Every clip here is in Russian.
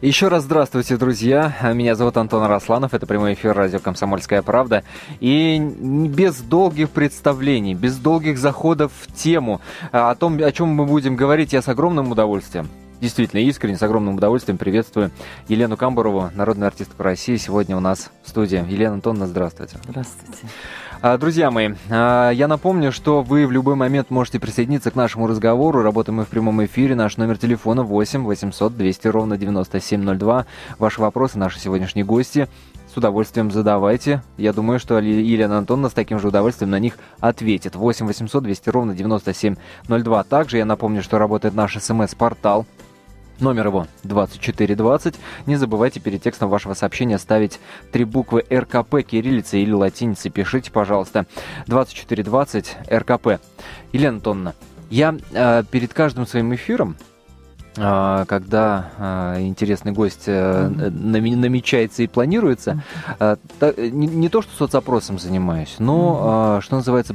Еще раз здравствуйте, друзья. Меня зовут Антон Росланов. Это прямой эфир радио «Комсомольская правда». И без долгих представлений, без долгих заходов в тему, а, о том, о чем мы будем говорить, я с огромным удовольствием действительно искренне, с огромным удовольствием приветствую Елену Камбурову, народную артистку России, сегодня у нас в студии. Елена Антоновна, здравствуйте. Здравствуйте. А, друзья мои, а, я напомню, что вы в любой момент можете присоединиться к нашему разговору. Работаем мы в прямом эфире. Наш номер телефона 8 800 200 ровно 9702. Ваши вопросы, наши сегодняшние гости с удовольствием задавайте. Я думаю, что Елена Антоновна с таким же удовольствием на них ответит. 8 800 200 ровно 9702. Также я напомню, что работает наш смс-портал Номер его 2420. Не забывайте перед текстом вашего сообщения ставить три буквы РКП кириллицей или латиницей. Пишите, пожалуйста. 2420 РКП. Елена Антоновна, я э, перед каждым своим эфиром э, когда э, интересный гость э, намечается и планируется, не, не то, что соцопросом занимаюсь, но, что называется,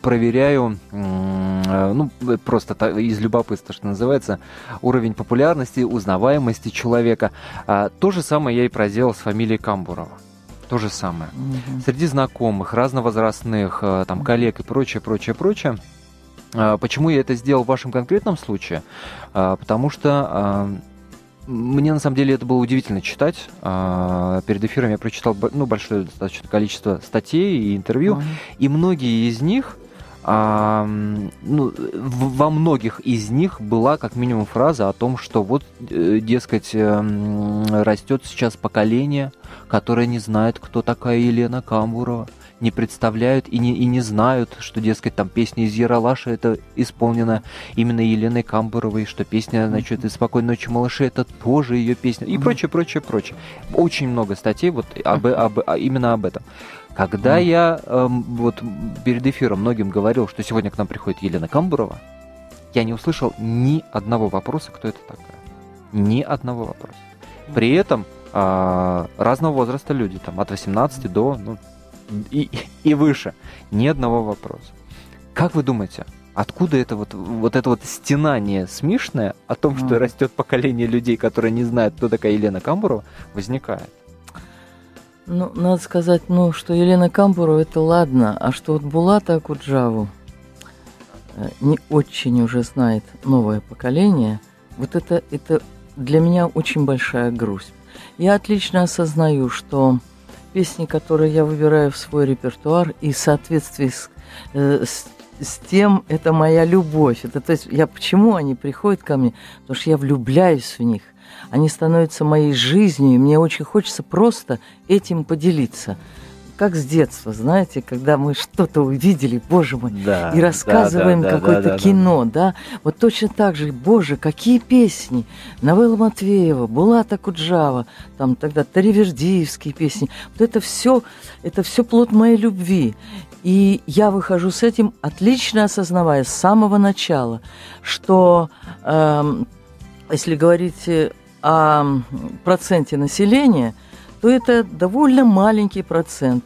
проверяю, э, ну, просто из любопытства, что называется, уровень популярности, узнаваемости человека. А, то же самое я и проделал с фамилией Камбурова. То же самое. Угу. Среди знакомых, разновозрастных, э, там, коллег и прочее, прочее, прочее. А, почему я это сделал в вашем конкретном случае? А, потому что мне на самом деле это было удивительно читать. А, перед эфиром я прочитал ну, большое достаточно количество статей и интервью, uh-huh. и многие из них, а, ну, во многих из них была как минимум фраза о том, что вот, э, дескать, эм, растет сейчас поколение, которое не знает, кто такая Елена Камбурова не представляют и не, и не знают, что, дескать, там песня из Яралаша это исполнена именно Еленой Камбуровой, что песня, значит, из «Спокойной ночи, малыши» это тоже ее песня и прочее, прочее, прочее. Очень много статей вот об, об, об, именно об этом. Когда я эм, вот перед эфиром многим говорил, что сегодня к нам приходит Елена Камбурова, я не услышал ни одного вопроса, кто это такая. Ни одного вопроса. При этом э, разного возраста люди, там, от 18 до ну, и, и выше. Ни одного вопроса. Как вы думаете, откуда это вот, вот это вот стенание смешное о том, что mm. растет поколение людей, которые не знают, кто такая Елена Камбурова, возникает? Ну, надо сказать, ну, что Елена Камбурова это ладно, а что вот Булата Акуджаву э, не очень уже знает новое поколение, вот это, это для меня очень большая грусть. Я отлично осознаю, что песни, которые я выбираю в свой репертуар, и в соответствии с, э, с, с тем, это моя любовь. Это, то есть, я, почему они приходят ко мне? Потому что я влюбляюсь в них. Они становятся моей жизнью, и мне очень хочется просто этим поделиться как с детства, знаете, когда мы что-то увидели, боже мой, да, и рассказываем да, да, какое-то да, да, кино, да, да. Вот точно так же, боже, какие песни. Новелла Матвеева, Булата Куджава, там тогда Таривердиевские песни. Вот это все, это все плод моей любви. И я выхожу с этим, отлично осознавая с самого начала, что э, если говорить о проценте населения – то это довольно маленький процент.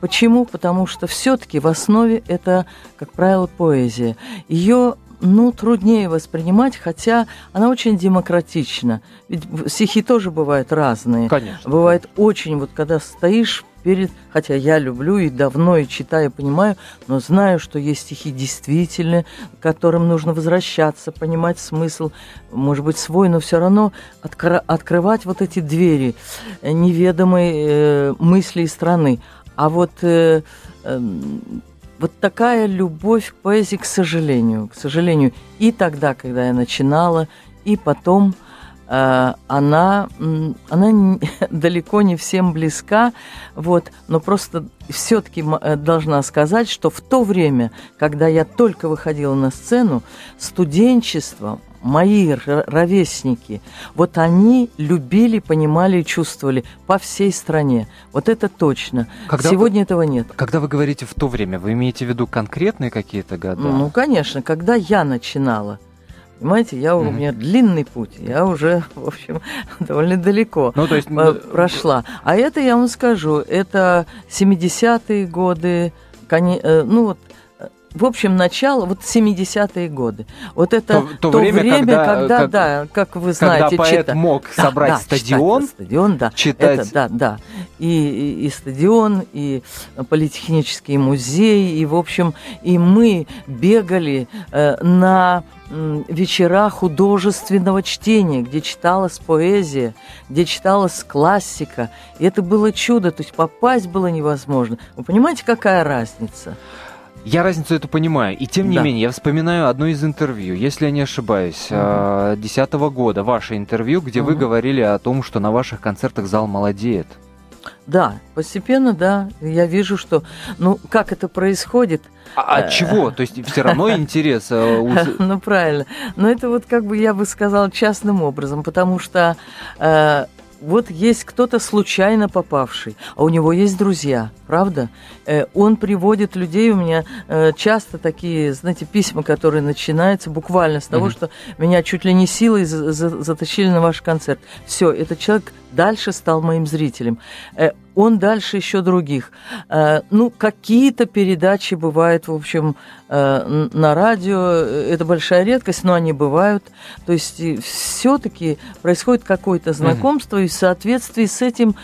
Почему? Потому что все-таки в основе это, как правило, поэзия. Ее ну, труднее воспринимать, хотя она очень демократична. Ведь стихи тоже бывают разные. Конечно. Бывает очень, вот когда стоишь перед, хотя я люблю и давно и читаю, понимаю, но знаю, что есть стихи действительно, к которым нужно возвращаться, понимать смысл, может быть, свой, но все равно откр- открывать вот эти двери неведомой э, мысли и страны. А вот э, э, вот такая любовь к поэзии, к сожалению, к сожалению, и тогда, когда я начинала, и потом – она, она далеко не всем близка, вот, но просто все-таки э, должна сказать, что в то время, когда я только выходила на сцену, студенчество, мои ровесники, вот они любили, понимали и чувствовали по всей стране. Вот это точно. Когда Сегодня вы, этого нет. Когда вы говорите в то время, вы имеете в виду конкретные какие-то года? Ну, конечно, когда я начинала. Понимаете, я, mm-hmm. у меня длинный путь, я уже, в общем, довольно далеко ну, то есть... прошла. А это, я вам скажу, это 70-е годы. Э, ну вот, в общем, начало, вот 70-е годы. Вот это то, то, то время, время когда, когда как, да, как вы знаете, когда поэт чита... мог да, собрать да, стадион, читать, стадион, да, читать, это, да, да, и, и, и стадион, и политехнический музей, и в общем, и мы бегали э, на вечера художественного чтения, где читалась поэзия, где читалась классика. И это было чудо, то есть попасть было невозможно. Вы понимаете, какая разница? Я разницу эту понимаю. И тем не да. менее, я вспоминаю одно из интервью, если я не ошибаюсь, а, десятого угу. года, ваше интервью, где угу. вы говорили о том, что на ваших концертах зал молодеет. Да, постепенно, да. Я вижу, что, ну, как это происходит. А от чего? То есть все равно интерес? Э, ну, правильно. Но это вот, как бы я бы сказала, частным образом, потому что э, вот есть кто-то случайно попавший, а у него есть друзья, правда? Э, он приводит людей, у меня э, часто такие, знаете, письма, которые начинаются буквально с того, mm-hmm. что меня чуть ли не силой затащили на ваш концерт. Все, этот человек дальше стал моим зрителем. Э, он дальше еще других. Э, ну, какие-то передачи бывают, в общем, э, на радио. Это большая редкость, но они бывают. То есть все-таки происходит какое-то знакомство, mm-hmm. и в соответствии с этим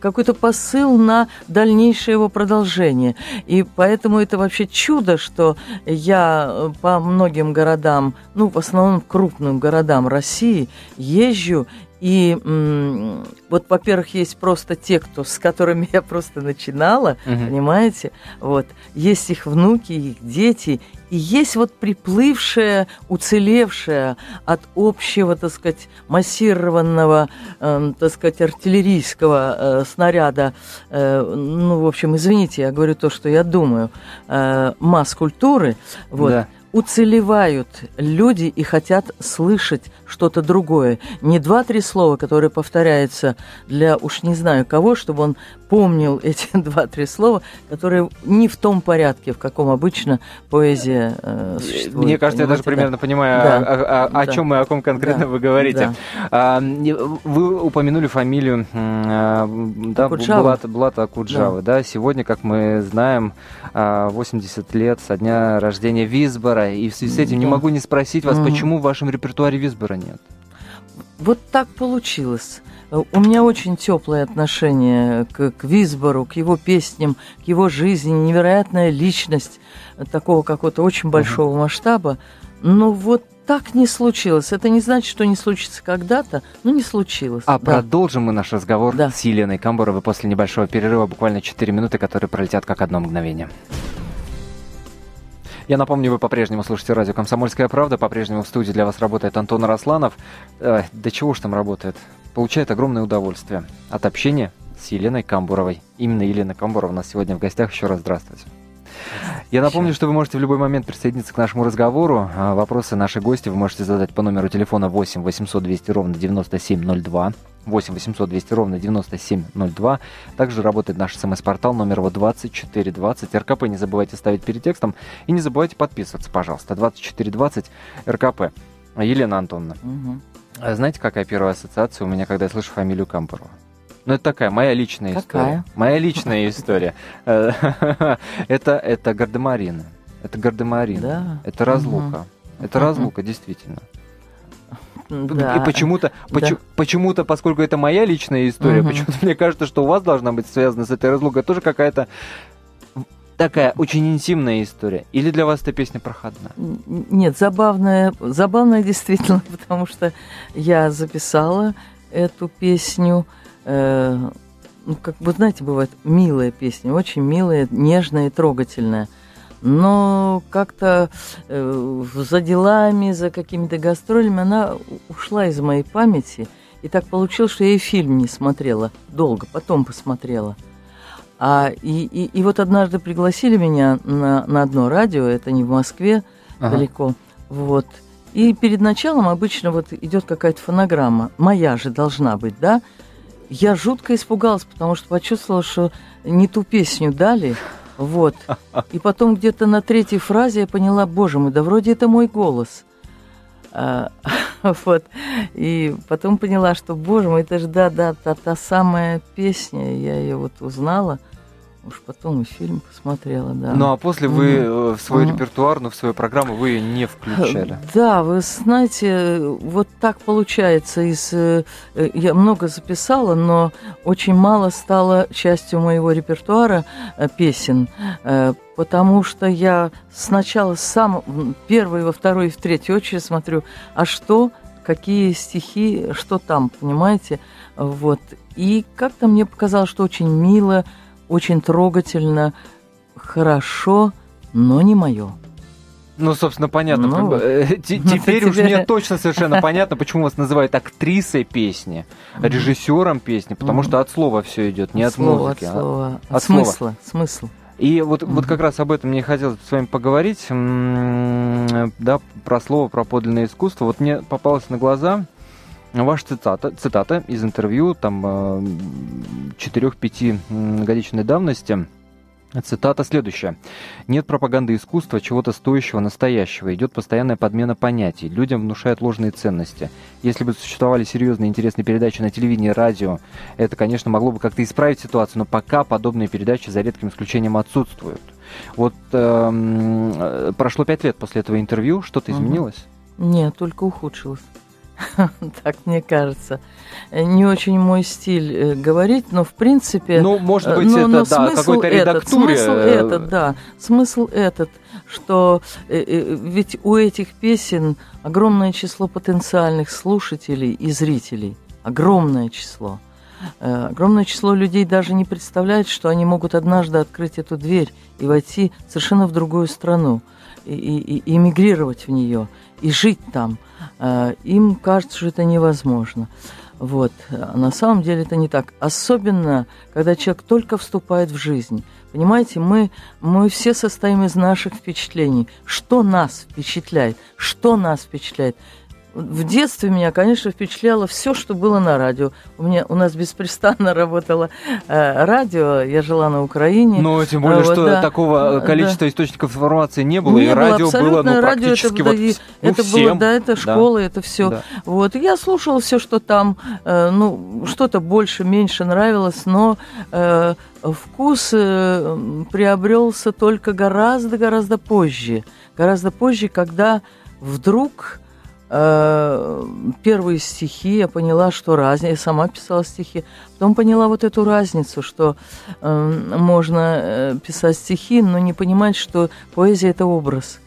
какой-то посыл на дальнейшее его продолжение. И поэтому это вообще чудо, что я по многим городам, ну, в основном крупным городам России езжу и вот, во-первых, есть просто те, кто, с которыми я просто начинала, угу. понимаете? Вот. Есть их внуки, их дети, и есть вот приплывшая, уцелевшая от общего, так сказать, массированного, э, так сказать, артиллерийского э, снаряда, э, ну, в общем, извините, я говорю то, что я думаю, э, масс-культуры, вот, да уцелевают люди и хотят слышать что-то другое. Не два-три слова, которые повторяются для уж не знаю кого, чтобы он помнил эти два-три слова, которые не в том порядке, в каком обычно поэзия э, существует. Мне кажется, я даже примерно понимаю, да. о, о, о, да. чем и о ком конкретно да. вы говорите. Да. А, вы упомянули фамилию а, да, Булата, Булата Куджавы. Да. Да? Сегодня, как мы знаем, 80 а, лет со дня рождения Визбора. И в связи с этим да. не могу не спросить вас, угу. почему в вашем репертуаре Визбора нет? Вот так получилось. У меня очень теплое отношение к, к Висбору, к его песням, к его жизни, невероятная личность такого какого-то очень большого uh-huh. масштаба. Но вот так не случилось. Это не значит, что не случится когда-то, но не случилось. А да. продолжим мы наш разговор да. с Еленой Камбуровой после небольшого перерыва, буквально 4 минуты, которые пролетят как одно мгновение. Я напомню, вы по-прежнему слушаете радио «Комсомольская правда». По-прежнему в студии для вас работает Антон Росланов. Э, да чего ж там работает? Получает огромное удовольствие от общения с Еленой Камбуровой. Именно Елена Камбурова у нас сегодня в гостях. Еще раз здравствуйте. Я напомню, что вы можете в любой момент присоединиться к нашему разговору. А, вопросы нашей гости вы можете задать по номеру телефона 8 800 200 ровно 9702. 8 800 200 ровно 9702. Также работает наш смс-портал номер его 2420. РКП не забывайте ставить перед текстом. И не забывайте подписываться, пожалуйста. 2420 РКП. Елена Антоновна. Угу. Знаете, какая первая ассоциация у меня, когда я слышу фамилию Кампорова? Ну, это такая моя личная какая? история. Моя личная история. Это, это гардемарины. Это гардемарины. Да. Это разлука. Это разлука, действительно. Да. И почему-то, почему-то, поскольку это моя личная история, угу. почему-то мне кажется, что у вас должна быть связана с этой разлукой тоже какая-то такая очень интимная история. Или для вас эта песня проходная? Нет, забавная, забавная действительно, потому что я записала эту песню. Э, ну, как вы знаете, бывает милая песня, очень милая, нежная и трогательная но как-то э, за делами, за какими-то гастролями она ушла из моей памяти. И так получилось, что я и фильм не смотрела долго, потом посмотрела. А, и, и, и вот однажды пригласили меня на, на одно радио, это не в Москве, ага. далеко. Вот. И перед началом обычно вот идет какая-то фонограмма. Моя же должна быть, да? Я жутко испугалась, потому что почувствовала, что не ту песню дали. Вот. И потом где-то на третьей фразе я поняла, боже мой, да вроде это мой голос. А, вот. И потом поняла, что, боже мой, это же, да, да, та, та самая песня, я ее вот узнала. Уж потом и фильм посмотрела, да. Ну а после вы mm в свой репертуар, ну в свою программу вы не включали. Да, вы знаете, вот так получается. Из, э, я много записала, но очень мало стало частью моего репертуара э, песен, потому что я сначала сам первый, во второй и в третью очередь смотрю, а что, какие стихи, что там, понимаете? Вот. И как-то мне показалось, что очень мило, очень трогательно, хорошо, но не мое. Ну, собственно, понятно. Ну, э, теперь уж мне точно совершенно понятно, почему вас называют актрисой песни, режиссером песни, потому что от слова все идет, не от музыки. От а слова. От смысла. Смысл. И вот, mm-hmm. вот как раз об этом мне хотелось с вами поговорить, да, про слово, про подлинное искусство. Вот мне попалось на глаза Ваша цитата, цитата из интервью там 4-5 э, годичной давности. Цитата следующая. «Нет пропаганды искусства, чего-то стоящего, настоящего. Идет постоянная подмена понятий. Людям внушают ложные ценности. Если бы существовали серьезные интересные передачи на телевидении и радио, это, конечно, могло бы как-то исправить ситуацию, но пока подобные передачи за редким исключением отсутствуют». Вот эм, э, прошло пять лет после этого интервью. Что-то изменилось? Нет, только ухудшилось. так мне кажется. Не очень мой стиль э, говорить, но в принципе... Ну, может быть, но, это, но да, какой-то редактуре... Этот, смысл этот, да, смысл этот, что э, э, ведь у этих песен огромное число потенциальных слушателей и зрителей. Огромное число. Огромное число людей даже не представляет, что они могут однажды открыть эту дверь и войти совершенно в другую страну, и, и, и эмигрировать в нее, и жить там – Э, им кажется, что это невозможно. Вот. А на самом деле это не так. Особенно, когда человек только вступает в жизнь. Понимаете, мы, мы все состоим из наших впечатлений. Что нас впечатляет? Что нас впечатляет? В детстве меня, конечно, впечатляло все, что было на радио. У меня у нас беспрестанно работало э, радио. Я жила на Украине. Но тем более, вот, что да, такого количества да. источников информации не было, не и радио было ну, практически радио это, вот, ну, это всем. было, да, это школа, да. это все. Да. Вот и я слушала все, что там, э, ну что-то больше, меньше нравилось, но э, вкус э, приобрелся только гораздо-гораздо позже, гораздо позже, когда вдруг первые стихи, я поняла, что разница, я сама писала стихи, потом поняла вот эту разницу, что э, можно э, писать стихи, но не понимать, что поэзия – это образ.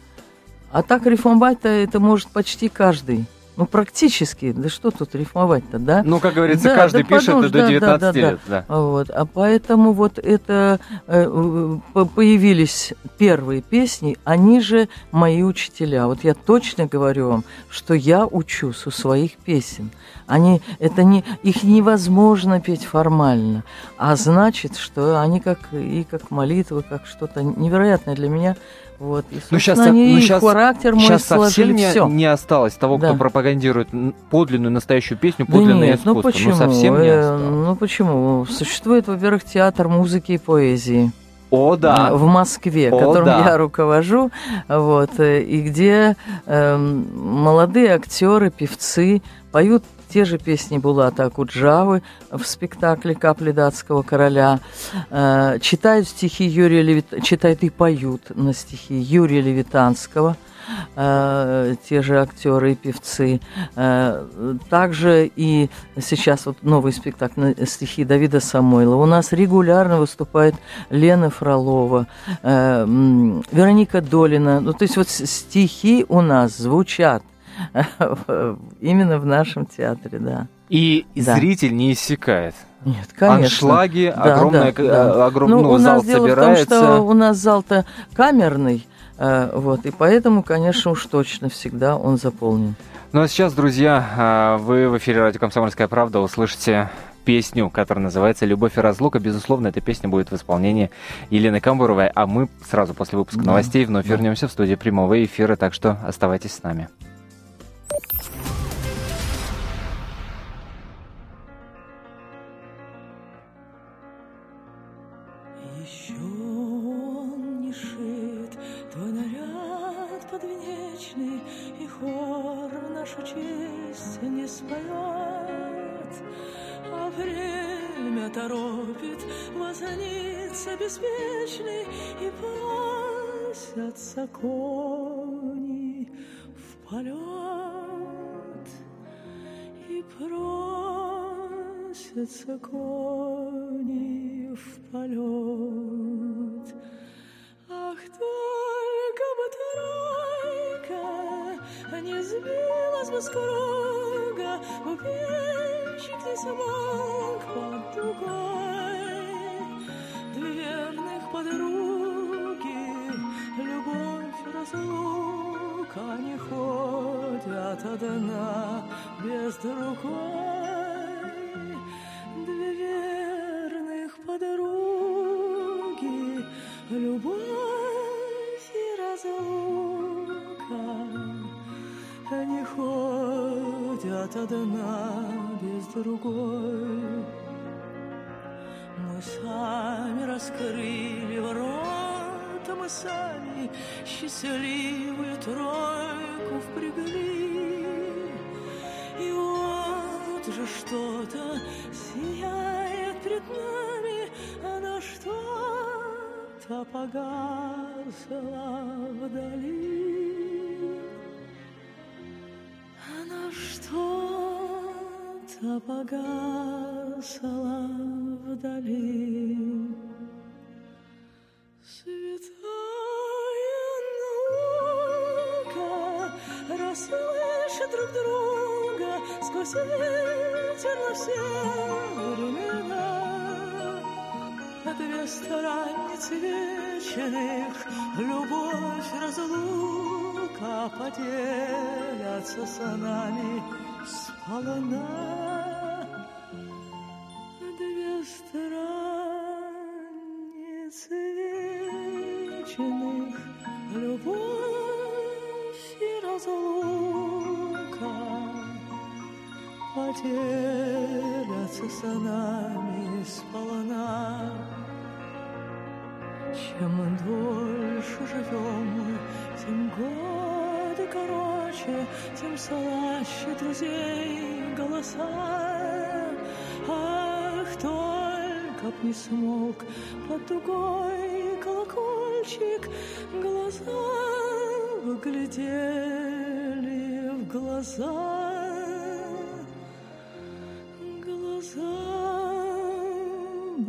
А так рифмовать-то это может почти каждый. Ну, практически. Да что тут рифмовать-то, да? Ну, как говорится, да, каждый да, пишет подумаешь, до 19 да, да, лет. Да. Вот. А поэтому вот это э, появились первые песни, они же мои учителя. Вот я точно говорю вам, что я учусь у своих песен. Они, это не, их невозможно петь формально, а значит, что они как и как молитва, как что-то невероятное для меня – вот. И, ну, сейчас, они ну, сейчас, характер мой сейчас совсем не, все. не осталось того, да. кто пропагандирует подлинную настоящую песню, подлинное да нет, ну искусство. Ну почему? Ну, совсем не э, осталось. Ну почему? Существует, во-первых, театр музыки и поэзии. О, да. В Москве, О, которым да. я руковожу, вот, э, и где э, молодые актеры, певцы поют те же песни Булата Акуджавы в спектакле «Капли датского короля», э, читают стихи Юрия Левит... читают и поют на стихи Юрия Левитанского, э, те же актеры и певцы. Э, также и сейчас вот новый спектакль стихи Давида Самойлова. У нас регулярно выступает Лена Фролова, Вероника Долина. Ну, то есть вот стихи у нас звучат Именно в нашем театре, да. И да. зритель не иссякает. Нет, конечно. Аншлаги, да, огромное, да, да. огромный ну, ну, у нас зал дело собирается. в том, что у нас зал-то камерный, э, вот, и поэтому, конечно, уж точно всегда он заполнен. Ну а сейчас, друзья, э, вы в эфире радио «Комсомольская правда» услышите песню, которая называется «Любовь и разлука». Безусловно, эта песня будет в исполнении Елены Камбуровой, а мы сразу после выпуска новостей вновь вернемся в студию прямого эфира, так что оставайтесь с нами. Нашу честь не споет, а время торопит Вознится беспечный И просятся кони в полет И просятся кони в полет. Ах, только бы тройка Не сбилась бы с круга Купечик не смог под дугой ходят одна без другой Две верных подруги Любовь и разлука. Не ходят одна без другой. Мы сами раскрыли ворота Мы сами счастливую тройку же что-то сияет пред нами Оно что-то погасло вдали. Оно что-то погасло вдали. Святая наука Расслышит друг друга Сквозь ветер на все времена. Две страницы вечных Любовь, разлука Поделятся с нами сполна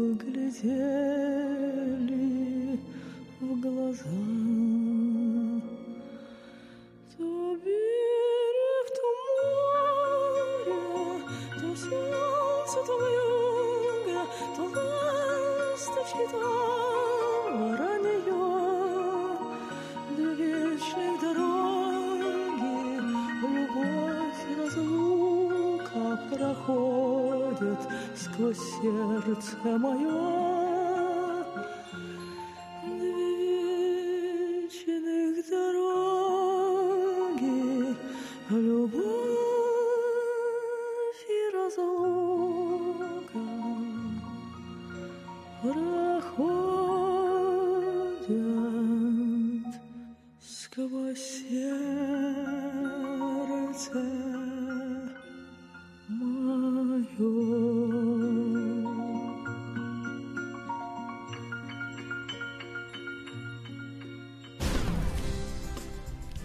бы глядели в глаза. То берег, то море, то солнце, то вьюга, то ласточки, то сердце мое.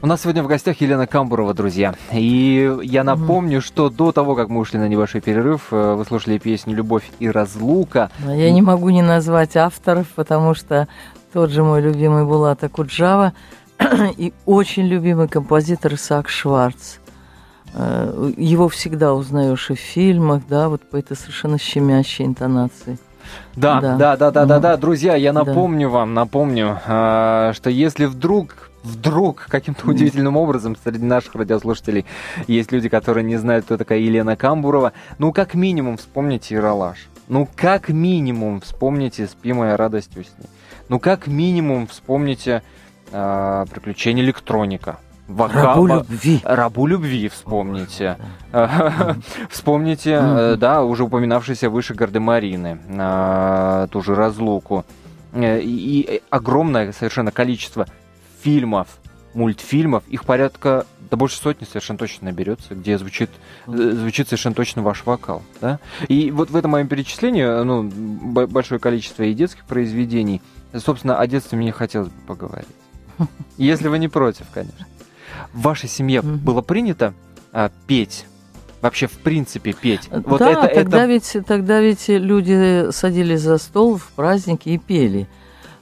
У нас сегодня в гостях Елена Камбурова, друзья. И я напомню, что до того, как мы ушли на небольшой перерыв, э, вы слушали песню «Любовь и разлука». Я не могу не назвать авторов, потому что тот же мой любимый Булата Куджава и очень любимый композитор Исаак Шварц. Э, Его всегда узнаешь и в фильмах, да, вот по этой совершенно щемящей интонации. Да, Да. да, да, да, да, Мгм. да, друзья, я Да. напомню вам, напомню, а, что если вдруг вдруг каким-то удивительным образом среди наших радиослушателей есть люди, которые не знают, кто такая Елена Камбурова, ну, как минимум, вспомните Иралаш. Ну, как минимум, вспомните «Спи, моя радость, усни». Ну, как минимум, вспомните а, «Приключения электроника». Вака- Рабу любви. Рабу любви вспомните. Вспомните, э, да, уже упоминавшиеся выше Гардемарины, а, ту же разлуку. Э, и огромное совершенно количество фильмов, мультфильмов. Их порядка, да больше сотни совершенно точно наберется, где звучит, э, звучит совершенно точно ваш вокал. Да? И вот в этом моем перечислении ну, б- большое количество и детских произведений. Собственно, о детстве мне хотелось бы поговорить. Если вы не против, конечно. В вашей семье было принято а, петь? Вообще, в принципе, петь? Вот да, это, тогда, это... Ведь, тогда ведь люди садились за стол в праздники и пели.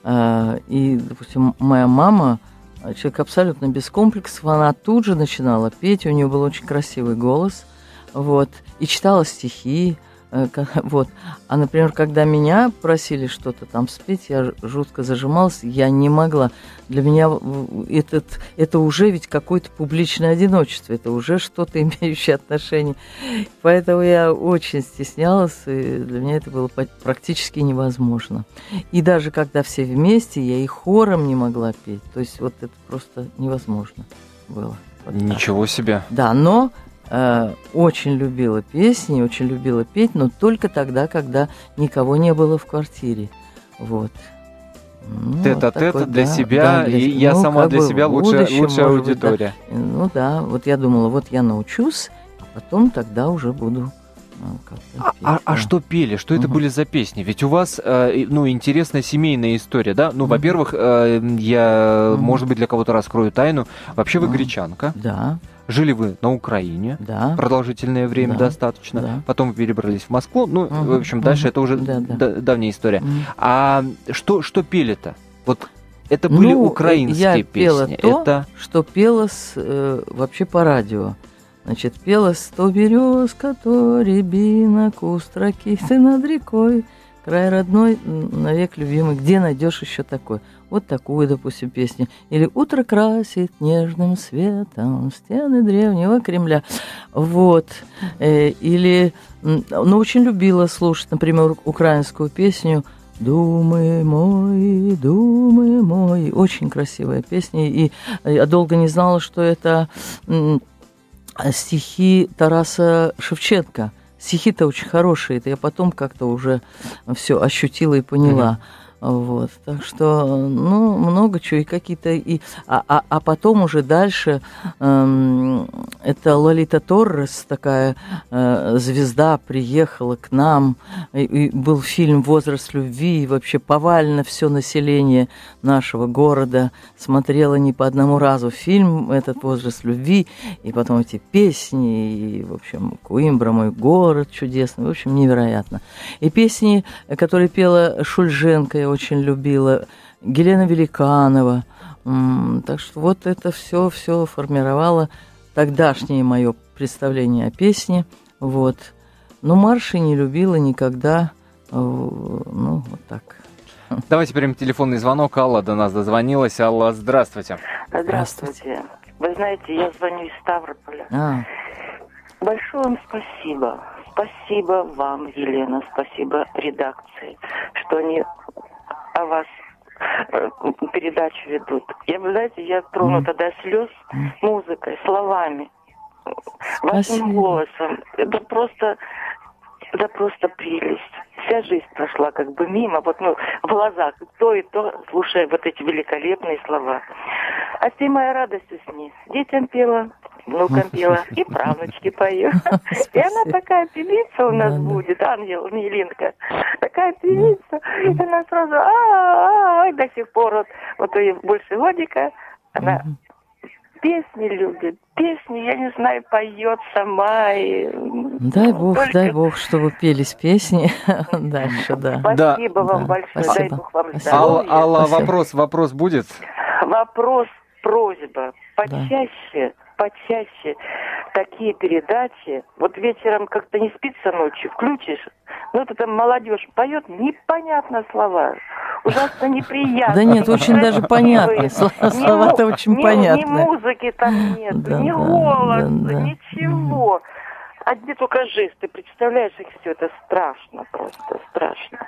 А, И, допустим, моя мама, человек абсолютно без комплексов, она тут же начинала петь, у нее был очень красивый голос, вот, и читала стихи, вот. А, например, когда меня просили что-то там спеть, я жутко зажималась, я не могла. Для меня этот, это уже ведь какое-то публичное одиночество, это уже что-то имеющее отношение. Поэтому я очень стеснялась, и для меня это было практически невозможно. И даже когда все вместе, я и хором не могла петь. То есть вот это просто невозможно было. Вот так. Ничего себе. Да, но э, очень любила песни, очень любила петь, но только тогда, когда никого не было в квартире. Вот. Ну, Тет-а-тет вот для да, себя, да, для- и я ну, сама как для себя лучшая, лучшая может быть, да. аудитория. Ну да, вот я думала, вот я научусь, а потом тогда уже буду как-то А, а- а что пели? Что это Мгм. были за песни? Ведь у вас, э, ну, интересная семейная история, да? Ну, Мгм. во-первых, э, я, Мгм. может быть, для кого-то раскрою тайну. Вообще вы Мгм. гречанка. Да, Жили вы на Украине. да. Продолжительное время Да. достаточно. Да. Потом вы перебрались в Москву. Ну, Мгм. в общем, дальше Мгм. это уже Да, да. да- давняя история. М. А что, что пели-то? Вот это были Ну, украинские я пела песни. то, Это что пелось э, вообще по радио. Значит, пелось «Сто березка, то рябина, куст ракиты над рекой, край родной, навек любимый, где найдешь еще такой?» Вот такую, допустим, песню. Или «Утро красит нежным светом стены древнего Кремля». Вот. Э, Или, ну, очень любила слушать, например, украинскую песню Думы мой, думы мой. Очень красивая песня. И я долго не знала, что это стихи Тараса Шевченко. Стихи-то очень хорошие. Это я потом как-то уже все ощутила и поняла. Вот, так что, ну, много чего, и какие-то, и, а, а, а потом уже дальше, эм, это Лолита Торрес, такая э, звезда, приехала к нам, и, и был фильм «Возраст любви», и вообще повально все население нашего города смотрело не по одному разу фильм этот «Возраст любви», и потом эти песни, и, в общем, Куимбра, мой город чудесный, в общем, невероятно. И песни, которые пела Шульженко, я очень любила, Гелена Великанова. Так что вот это все, все формировало тогдашнее мое представление о песне. Вот. Но марши не любила никогда. э, Ну, вот так. Давайте примем телефонный звонок. Алла до нас дозвонилась. Алла, здравствуйте. Здравствуйте. Вы знаете, я звоню из Ставрополя. А, Большое вам спасибо. Спасибо вам, Елена, спасибо редакции, что они о вас э, передачу ведут. Я, вы знаете, я тронута до слез музыкой, словами, вашим голосом. Это просто, это просто прелесть. Вся жизнь прошла как бы мимо, вот ну, в глазах, то и то, слушая вот эти великолепные слова. А ты моя радость усни. Детям пела, внукам пела, и правнучки пою. И она такая певица у нас Да, да. будет, Ангел, Миленко. Такая певица. И она сразу, а до сих пор вот, вот ей больше годика, она песни любит, песни, я не знаю, поет сама. И... Дай бог, Только дай бог, чтобы пелись песни дальше, да. Спасибо вам Да, большое, дай спасибо. бог вам. Алла, здоровья. Алла, Спасибо. вопрос, вопрос будет? Вопрос, просьба, почаще, почаще такие передачи. Вот вечером как-то не спится ночью, включишь, ну это там молодежь поет, непонятно слова, ужасно неприятно. Да нет, очень даже понятно. Слова-то очень ни- Ни понятны. музыки там нет, ни голоса, ничего. Одни только жесты, представляешь, их все это страшно просто, страшно.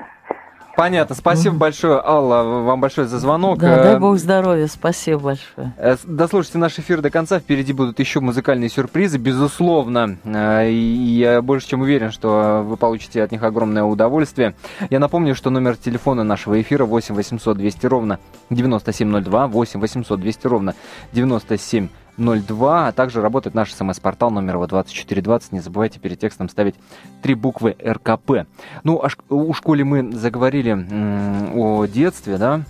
Понятно. Спасибо большое, Алла, вам большое за звонок. Да, дай Э, бог здоровья, спасибо большое. Э, Дослушайте наш эфир до конца. Впереди будут еще музыкальные сюрпризы, безусловно. Э, И я больше чем уверен, что вы получите от них огромное удовольствие. Я напомню, что номер телефона нашего эфира 8 800 200 ровно 9702, 8 800 200 ровно 9702, а также работает наш смс-портал номер его 2420. Не забывайте перед текстом ставить три буквы РКП. Ну, о, шк- у школе мы заговорили м, о детстве, да?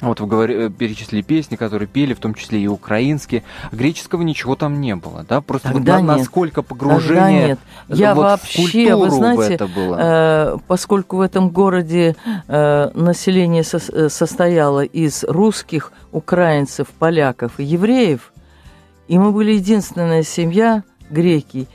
Вот вы говори- э, перечислили песни, которые пели, в том числе и украинские. Греческого ничего там не было, да? Просто вот Тогда на- нет. насколько Тогда погружение нет. Я вот в вообще, культуру вы знаете, в это было. Э, поскольку в этом городе э, население сос- э, состояло из русских, украинцев, поляков и евреев, и мы были единственная семья греки,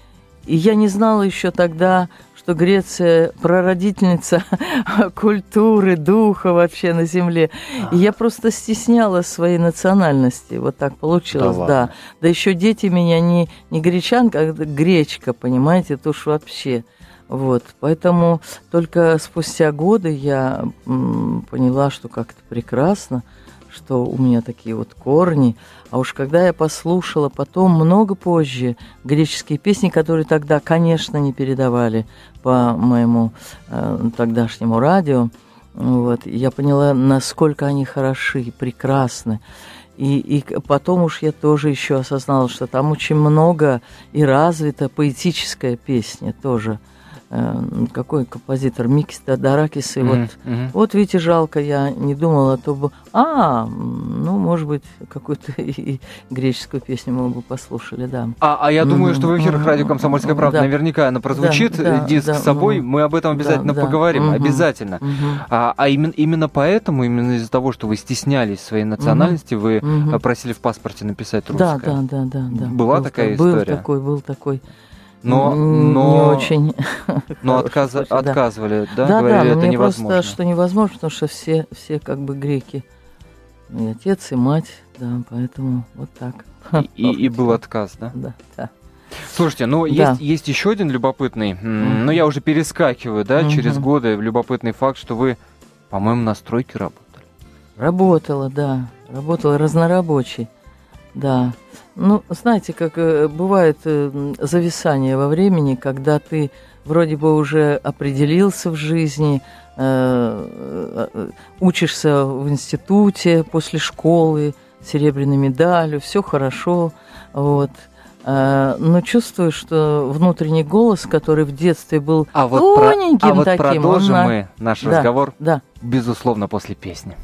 и я не знала еще тогда, что Греция прародительница культуры, духа вообще на земле. И я просто стеснялась своей национальности. Вот так получилось, Да да. Да еще дети меня не, не гречанка, а гречка, понимаете, это уж вообще. Вот, поэтому только спустя годы я м, поняла, что как-то прекрасно, что у меня такие вот корни. А уж когда я послушала потом, много позже, греческие песни, которые тогда, конечно, не передавали по моему э, тогдашнему радио, вот, я поняла, насколько они хороши, прекрасны. И, и потом уж я тоже еще осознала, что там очень много и развита поэтическая песня тоже. Э, какой композитор? Микис Даракис. И вот мгм. вот, видите, жалко, я не думала, то бы... А, ну, может быть, какую-то и греческую песню мы бы послушали, да. А, а я думаю, Мгм, что в эфирах радио «Комсомольская правда» да. наверняка она прозвучит, Да, да, диск да, с собой. Мы об этом обязательно Да, да, поговорим, мгм. обязательно. А, а именно, именно поэтому, именно из-за того, что вы стеснялись своей национальности, вы просили в паспорте написать Да, русское. да, да, да, да. Была Был такая та- Был история? такой, был такой. Но, но, Не очень. но отказа- да. отказывали, да? Да, да, Говорили, но это мне невозможно. просто, что невозможно, потому что все, все как бы греки. И отец, и мать, да, поэтому вот так. И, и был отказ, да? Да, да. Слушайте, ну Да. есть, есть еще один любопытный, но я уже перескакиваю, да, Мгм. через годы, любопытный факт, что вы, по-моему, на стройке работали. Работала, да. Работала разнорабочей. Да. Ну, знаете, как э, бывает э, зависание во времени, когда ты вроде бы уже определился в жизни, э, учишься в институте после школы, серебряной медалью, все хорошо, вот. Но чувствую, что внутренний голос, который в детстве был А вот, про- тоненьким а вот таким, он продолжим на- мы наш Да. разговор, Да, безусловно, после песни.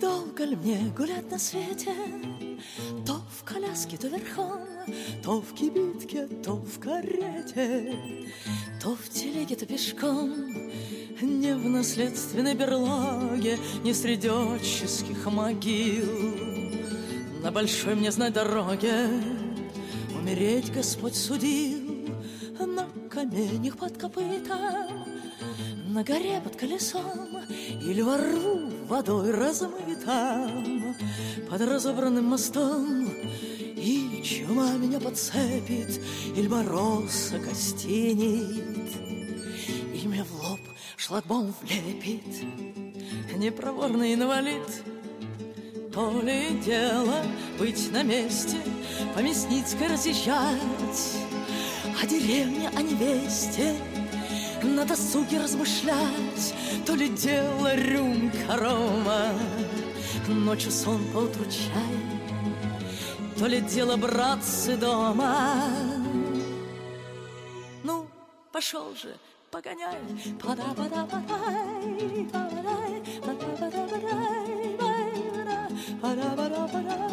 Долго ли мне гулять на свете? То в коляске, то верхом, то в кибитке, то в карете, то в телеге, то пешком. Не в наследственной берлоге, не среди отческих могил. На большой мне знать дороге умереть Господь судил каменях под копытом, на горе под колесом или во рву водой размытом под разобранным мостом. И чума меня подцепит, или мороз окостенит, и мне в лоб шлагбаум влепит непроворный инвалид. То ли дело быть на месте, по Мясницкой разъезжать, о деревне, о невесте, на досуге размышлять, то ли дело рюмка рома, ночью сон поутру чай, то ли дело братцы дома. Ну, пошел же, погоняй, пада-пада-падай, падай, пада-пада-падай, бай-бада, пада-пада-падай, бай-бада,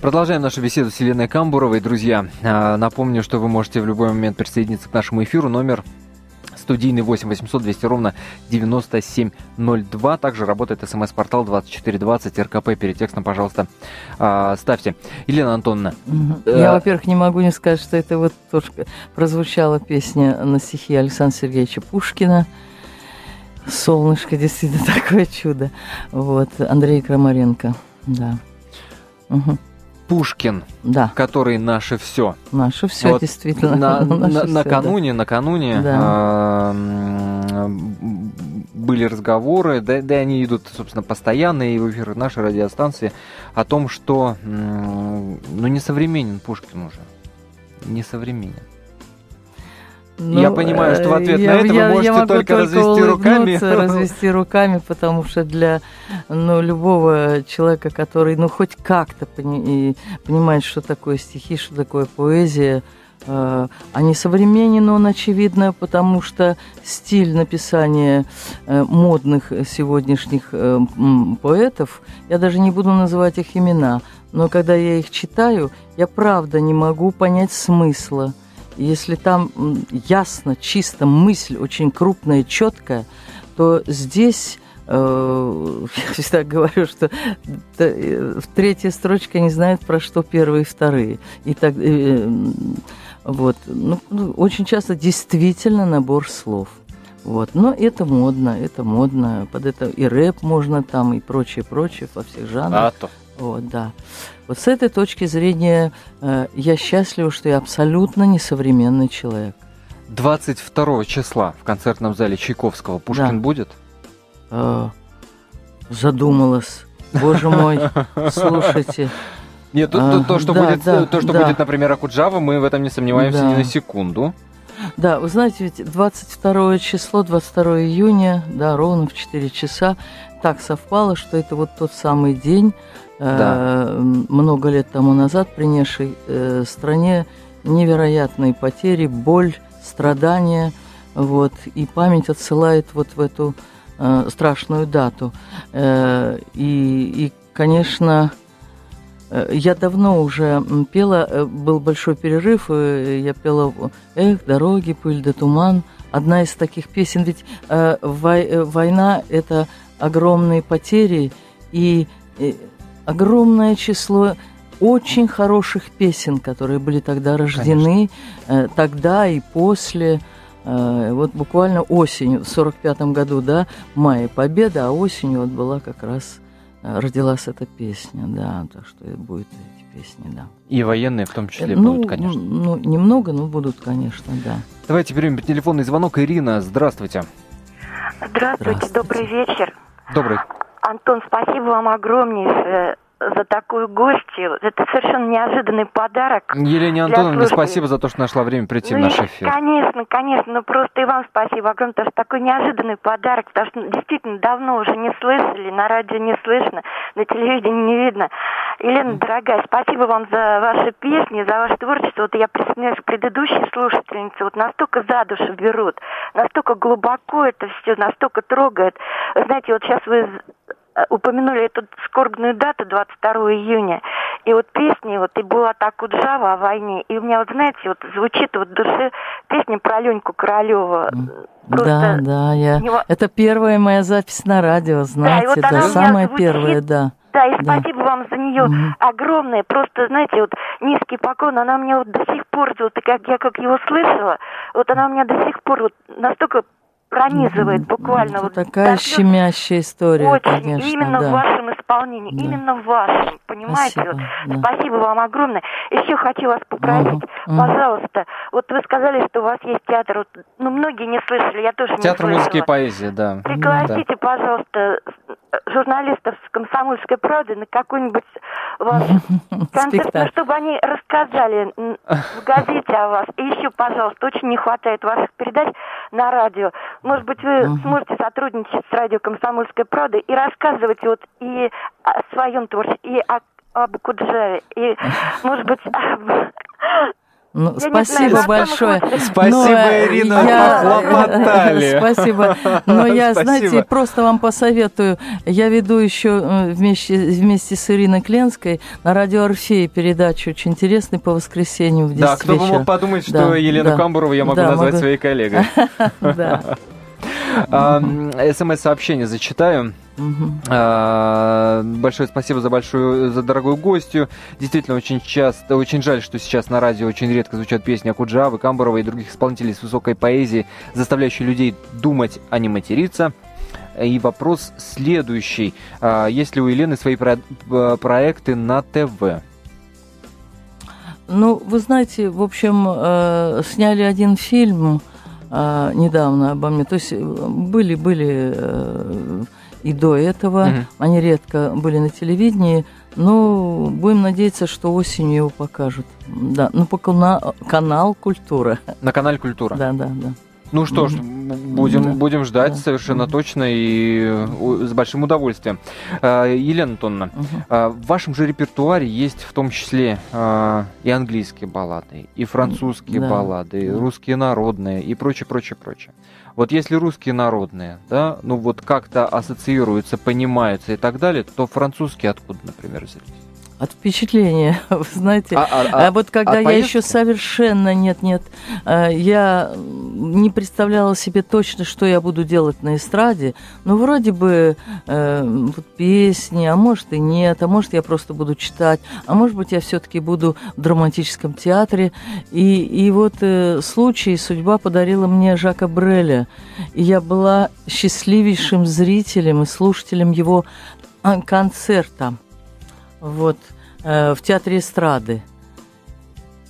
Продолжаем нашу беседу с Еленой Камбуровой. Друзья, а, напомню, что вы можете в любой момент присоединиться к нашему эфиру. Номер студийный 8 800 200 ровно 9702. Также работает смс-портал 2420 РКП. Перед текстом, пожалуйста, а, ставьте. Елена Антоновна. Э, Я, во-первых, не могу не сказать, что это вот тоже прозвучала песня на стихи Александра Сергеевича Пушкина. Солнышко, действительно такое чудо. Вот, Андрей Крамаренко, да. Угу. Пушкин, Да, который наше все. наше все Вот действительно. На- наше на- всё, накануне, накануне Да. а, были разговоры, да, да и они идут, собственно, постоянно и в эфирах нашей радиостанции о том, что ну не современен Пушкин уже. Не современен. Да. Я понимаю, что в ответ э, на это вы можете могу только развести руками. развести руками, потому что для ну, любого человека, который ну хоть как-то пони- понимает, что такое стихи, что такое поэзия, э, а не современен он, очевидно, потому что стиль написания э, модных сегодняшних э, поэтов, я даже не буду называть их имена, но когда я их читаю, я правда не могу понять смысла. Если там ясно, чисто мысль очень крупная, четкая, то здесь э, я всегда говорю, что э, третья строчка не знает про что первые и вторые. И так э, вот ну, ну, очень часто действительно набор слов. Вот. Но это модно, это модно. Под это и рэп можно там, и прочее, прочее, во всех жанрах. А то. Вот, да. Вот с этой точки зрения э, я счастлива, что я абсолютно несовременный человек. 22 числа в концертном зале Чайковского Пушкин Да. будет? Э, задумалась. Боже мой, слушайте. Нет, то, то- то, что да, будет, да, то, что да. будет, например, Акуджава, мы в этом не сомневаемся Да. ни на секунду. Да, вы знаете, ведь 22 число, 22 июня, да, ровно в 4 часа, так совпало, что это вот тот самый день, Да. м, много лет тому назад, принесший э, стране невероятные потери, боль, страдания, вот, и память отсылает вот в эту э, страшную дату. Э, и, и, конечно, э, я давно уже пела, э, был большой перерыв, э, я пела «Эх, дороги, пыль да туман». Одна из таких песен, ведь э, вой- э, война – это огромные потери и э, огромное число очень хороших песен, которые были тогда рождены, э, тогда и после. Э, Вот буквально осенью, в 45 году, да, в мае победа, а осенью вот была как раз, э, родилась эта песня, да, так что и будет эти песни, да. И военные в том числе ну, будут, конечно. Ну, немного, но будут, конечно, да. Давайте примем телефонный звонок. Ирина, здравствуйте. Здравствуйте, Здравствуйте. добрый вечер. Добрый. Антон, спасибо вам огромнейшее за такую гостью. Это совершенно неожиданный подарок. Елене Антоновне спасибо за то, что нашла время прийти в Ну, наш и, эфир. Конечно, конечно, ну просто и вам спасибо огромное, потому что такой неожиданный подарок, потому что ну, действительно давно уже не слышали, на радио не слышно, на телевидении не видно. Елена, дорогая, спасибо вам за ваши песни, за ваше творчество. Вот я присоединяюсь к предыдущей слушательнице, вот настолько за душу берут, настолько глубоко это все, настолько трогает. Вы знаете, вот сейчас вы упомянули эту скорбную дату 22 июня. И вот песни, вот и была так Куджава о войне. И у меня, вот знаете, вот звучит вот в душе песня про Леньку Королева. да, да, я... него- Это первая моя запись на радио, знаете, вот да, у меня самая звучит. первая, да. Да, и Да. спасибо вам за нее огромное. Просто, знаете, вот низкий поклон, она мне вот до сих пор, вот как я как его слышала, вот она меня до сих пор вот настолько пронизывает буквально. Это вот такая щемящая история, Очень, конечно, именно да. в вашем исполнении, Да. именно в вашем, понимаете? Спасибо, вот. да. Спасибо вам огромное. Еще хочу вас попросить, мгм. пожалуйста, вот вы сказали, что у вас есть театр, вот, ну многие не слышали, я тоже Театр не музыки и слышала. поэзии, да. Пригласите, пожалуйста, с- журналистов с комсомольской правды на какой-нибудь ваш концерт, ну, чтобы они рассказали в газете о вас. И еще, пожалуйста, очень не хватает ваших передач на радио. Может быть, вы сможете сотрудничать с радио «Комсомольская правда» и рассказывать вот и о своем творчестве, и о, об Куджаве, и, может быть, об, Ну, Я спасибо знаю, большое. как Спасибо, Но, э, Ирина, я- похлопотали. Спасибо. Но я, Спасибо. знаете, просто вам посоветую. Я веду еще э, вместе, вместе с Ириной Кленской на радио Орфей передачу очень интересный по воскресенью в 10 Да, кто бы вечера. мог подумать, что Да, Елену да. Камбурову я могу Да, назвать могу. своей коллегой. Да. СМС-сообщение зачитаю. А, Большое спасибо за большую, за дорогую гостью. Действительно, очень часто, очень жаль, что сейчас на радио очень редко звучат песни Акуджавы, Камбурова и других исполнителей с высокой поэзией, заставляющие людей думать, а не материться. И вопрос следующий. А, Есть ли у Елены свои про- э, проекты на ТВ? Ну, вы знаете, в общем, э, сняли один фильм э, недавно обо мне. То есть э, были, были э, и до этого. Мгм. Они редко были на телевидении. Но будем надеяться, что осенью его покажут. Да, ну, пока на канал Культура. На канале Культура. Да, да, да. Ну что ж, будем, Да. будем ждать Да. совершенно точно и с большим удовольствием. А, Елена Антоновна, а, в вашем же репертуаре есть в том числе а, и английские баллады, и французские Да. баллады, и русские народные, и прочее, прочее, прочее. Вот если русские народные, да, ну вот как-то ассоциируются, понимаются и так далее, то французские откуда, например, взялись? От впечатления, вы знаете. А, а- А, вот когда от я поездки? еще совершенно нет, нет, э, я не представляла себе точно, что я буду делать на эстраде. Ну, вроде бы э, вот песни, а может и нет, а может я просто буду читать, а может быть я все-таки буду в драматическом театре. И, и вот э, случай, судьба подарила мне Жака Бреля. И я была счастливейшим зрителем и слушателем его а, концерта вот, э, в театре эстрады.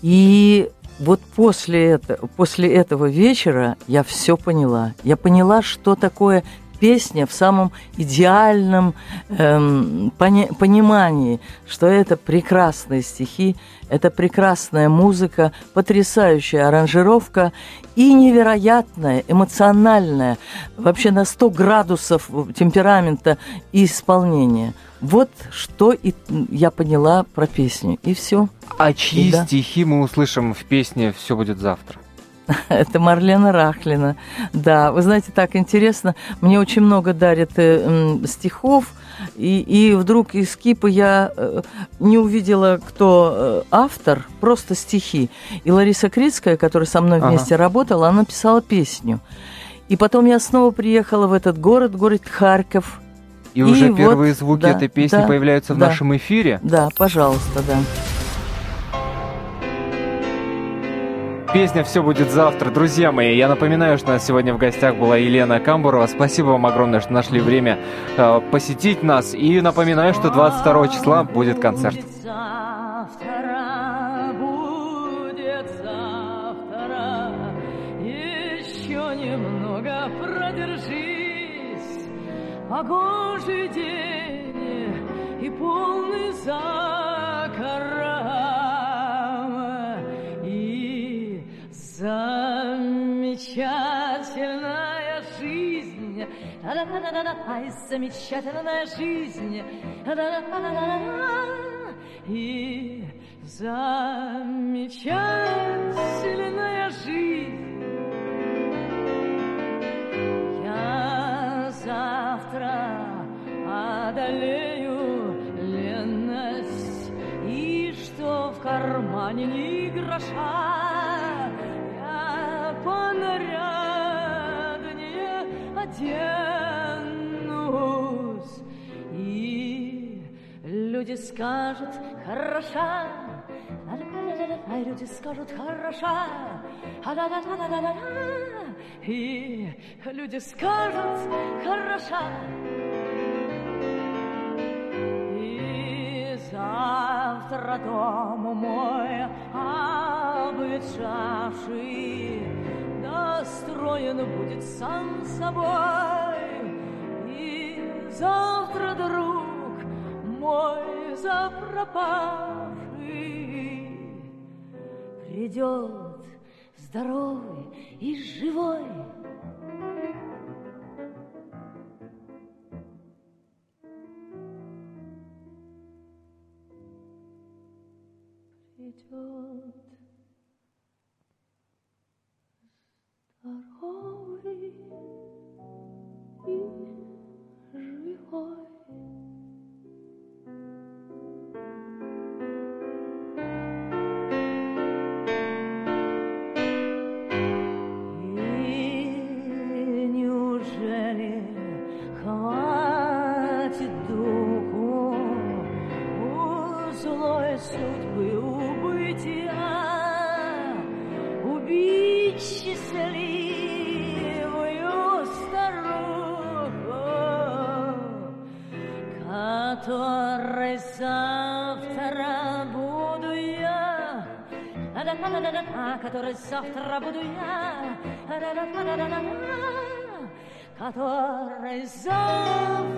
И вот после, это, после этого вечера я все поняла. Я поняла, что такое песня в самом идеальном эм, пони- понимании, что это прекрасные стихи, это прекрасная музыка, потрясающая аранжировка и невероятная, эмоциональная, вообще на 100 градусов темперамента и исполнения. Вот что и я поняла про песню. И все. А чьи Да. стихи мы услышим в песне «Все будет завтра»? Это Марлена Рахлина. Да, вы знаете, так интересно. Мне очень много дарят э, м, стихов, и, и вдруг из Кипа я э, не увидела, кто э, автор, просто стихи. И Лариса Крицкая, которая со мной Ага. вместе работала, она писала песню. И потом я снова приехала в этот город, город Харьков. И, уже вот, первые звуки да, этой песни да, появляются в да. нашем эфире. Да, пожалуйста, да. Песня «Все будет завтра». Друзья мои, я напоминаю, что у нас сегодня в гостях была Елена Камбурова. Спасибо вам огромное, что нашли время э, посетить нас. И напоминаю, что 22 числа будет концерт. Погожий день и полный закарам, замечательная жизнь. Ай, замечательная жизнь. И замечательная жизнь. Я завтра одолею ленность, И что в кармане ни гроша, понаряднее оденусь, И люди скажут «хороша», Ай, люди скажут «хороша», а-да-да-да-да-да-да. И люди скажут «хороша». И завтра дом мой обветшавший Достроен будет сам собой. И завтра, друг мой запропавший Придет здоровый и живой. Придет Oh. all завтра буду я. Да-да-да-да-да-да, который завтра